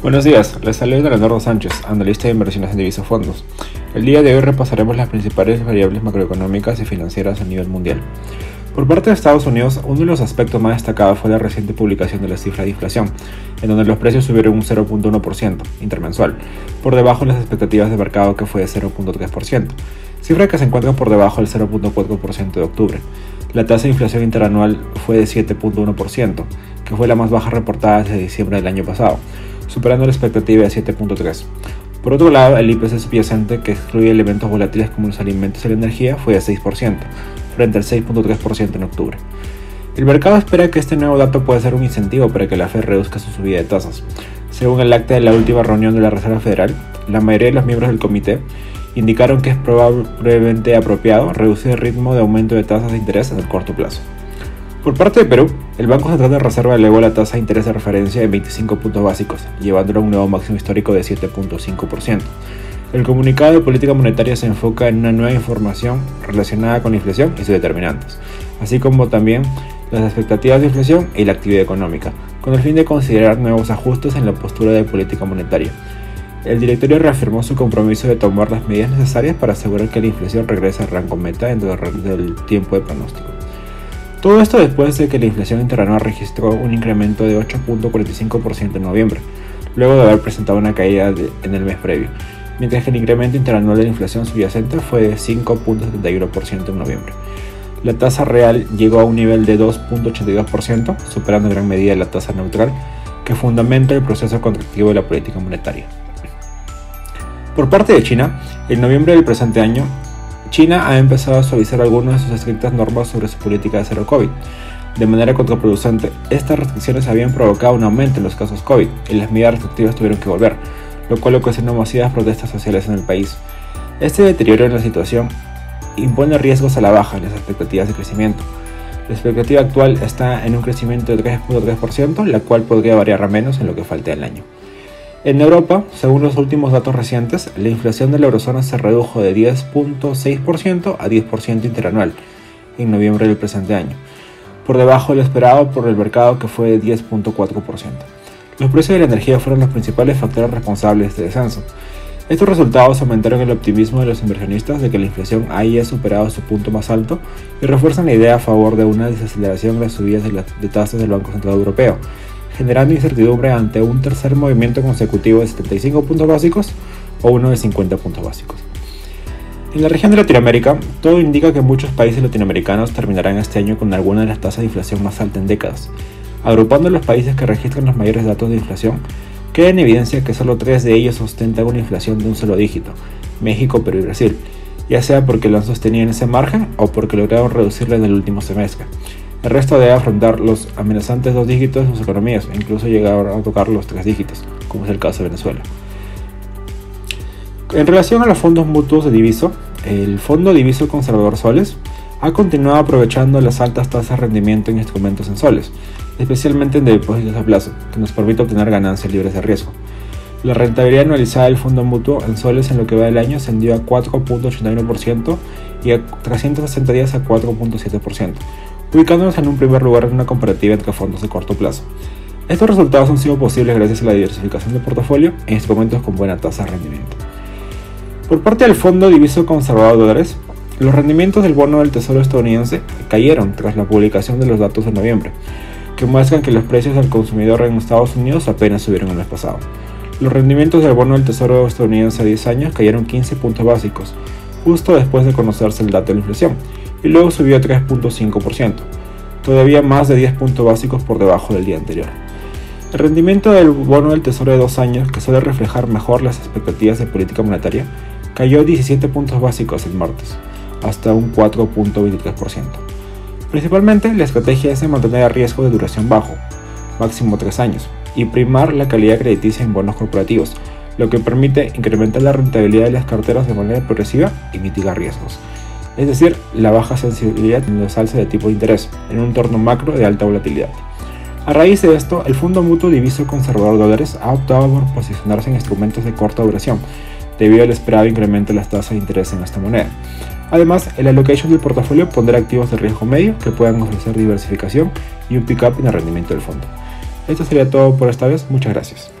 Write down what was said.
Buenos días, les saluda Leonardo Sánchez, analista de inversiones en divisas fondos. El día de hoy repasaremos las principales variables macroeconómicas y financieras a nivel mundial. Por parte de Estados Unidos, uno de los aspectos más destacados fue la reciente publicación de la cifra de inflación, en donde los precios subieron un 0.1% intermensual, por debajo de las expectativas de mercado que fue de 0.3%, cifra que se encuentra por debajo del 0.4% de octubre. La tasa de inflación interanual fue de 7.1%, que fue la más baja reportada desde diciembre del año pasado, superando la expectativa de 7.3%. Por otro lado, el IPC subyacente, que excluye elementos volátiles como los alimentos y la energía, fue de 6%, frente al 6.3% en octubre. El mercado espera que este nuevo dato pueda ser un incentivo para que la Fed reduzca su subida de tasas. Según el acta de la última reunión de la Reserva Federal, la mayoría de los miembros del comité indicaron que es probablemente apropiado reducir el ritmo de aumento de tasas de interés en el corto plazo. Por parte de Perú, el Banco Central de Reserva elevó la tasa de interés de referencia en 25 puntos básicos, llevándolo a un nuevo máximo histórico de 7.5%. El comunicado de política monetaria se enfoca en una nueva información relacionada con la inflación y sus determinantes, así como también las expectativas de inflación y la actividad económica, con el fin de considerar nuevos ajustes en la postura de política monetaria. El directorio reafirmó su compromiso de tomar las medidas necesarias para asegurar que la inflación regrese al rango meta dentro del tiempo de pronóstico. Todo esto después de que la inflación interanual registró un incremento de 8.45% en noviembre, luego de haber presentado una caída en el mes previo, mientras que el incremento interanual de la inflación subyacente fue de 5.71% en noviembre. La tasa real llegó a un nivel de 2.82%, superando en gran medida la tasa neutral, que fundamenta el proceso contractivo de la política monetaria. Por parte de China, en noviembre del presente año, China ha empezado a suavizar algunas de sus estrictas normas sobre su política de cero COVID. De manera contraproducente, estas restricciones habían provocado un aumento en los casos COVID y las medidas restrictivas tuvieron que volver, lo cual ocasionó masivas protestas sociales en el país. Este deterioro en la situación impone riesgos a la baja en las expectativas de crecimiento. La expectativa actual está en un crecimiento de 3.3%, la cual podría variar a menos en lo que falte del año. En Europa, según los últimos datos recientes, la inflación de la eurozona se redujo de 10.6% a 10% interanual en noviembre del presente año, por debajo de lo esperado por el mercado que fue de 10.4%. Los precios de la energía fueron los principales factores responsables de este descenso. Estos resultados aumentaron el optimismo de los inversionistas de que la inflación haya superado su punto más alto y refuerzan la idea a favor de una desaceleración de las subidas de, tasas del Banco Central Europeo, generando incertidumbre ante un tercer movimiento consecutivo de 75 puntos básicos o uno de 50 puntos básicos. En la región de Latinoamérica, todo indica que muchos países latinoamericanos terminarán este año con alguna de las tasas de inflación más altas en décadas, Agrupando los países que registran los mayores datos de inflación, queda en evidencia que solo tres de ellos ostentan una inflación de un solo dígito, México, Perú y Brasil, ya sea porque lo han sostenido en ese margen o porque lograron reducirla en el último semestre. El resto debe afrontar los amenazantes dos dígitos de sus economías e incluso llegar a tocar los tres dígitos, como es el caso de Venezuela. En relación a los fondos mutuos de diviso, el Fondo Diviso Conservador Soles ha continuado aprovechando las altas tasas de rendimiento en instrumentos en soles, especialmente en depósitos a plazo, que nos permite obtener ganancias libres de riesgo. La rentabilidad anualizada del fondo mutuo en soles en lo que va del año ascendió a 4.81% y a 360 días a 4.7%, ubicándonos en un primer lugar en una comparativa entre fondos de corto plazo. Estos resultados han sido posibles gracias a la diversificación de portafolio en instrumentos con buena tasa de rendimiento. Por parte del Fondo Diviso Conservador de Dólares, los rendimientos del bono del Tesoro estadounidense cayeron tras la publicación de los datos de noviembre, que muestran que los precios al consumidor en Estados Unidos apenas subieron el mes pasado. Los rendimientos del bono del Tesoro estadounidense a 10 años cayeron 15 puntos básicos, justo después de conocerse el dato de la inflación, y luego subió a 3.5%, todavía más de 10 puntos básicos por debajo del día anterior. El rendimiento del bono del Tesoro de 2 años, que suele reflejar mejor las expectativas de política monetaria, cayó 17 puntos básicos el martes, hasta un 4.23%. Principalmente, la estrategia es mantener el riesgo de duración bajo, máximo 3 años, y primar la calidad crediticia en bonos corporativos, lo que permite incrementar la rentabilidad de las carteras de manera progresiva y mitigar riesgos. Es decir, la baja sensibilidad en los alza de tipo de interés, en un entorno macro de alta volatilidad. A raíz de esto, el Fondo Mutuo Diviso Conservador Dólares ha optado por posicionarse en instrumentos de corta duración, debido al esperado incremento de las tasas de interés en esta moneda. Además, el allocation del portafolio pondrá activos de riesgo medio que puedan ofrecer diversificación y un pick-up en el rendimiento del fondo. Esto sería todo por esta vez, muchas gracias.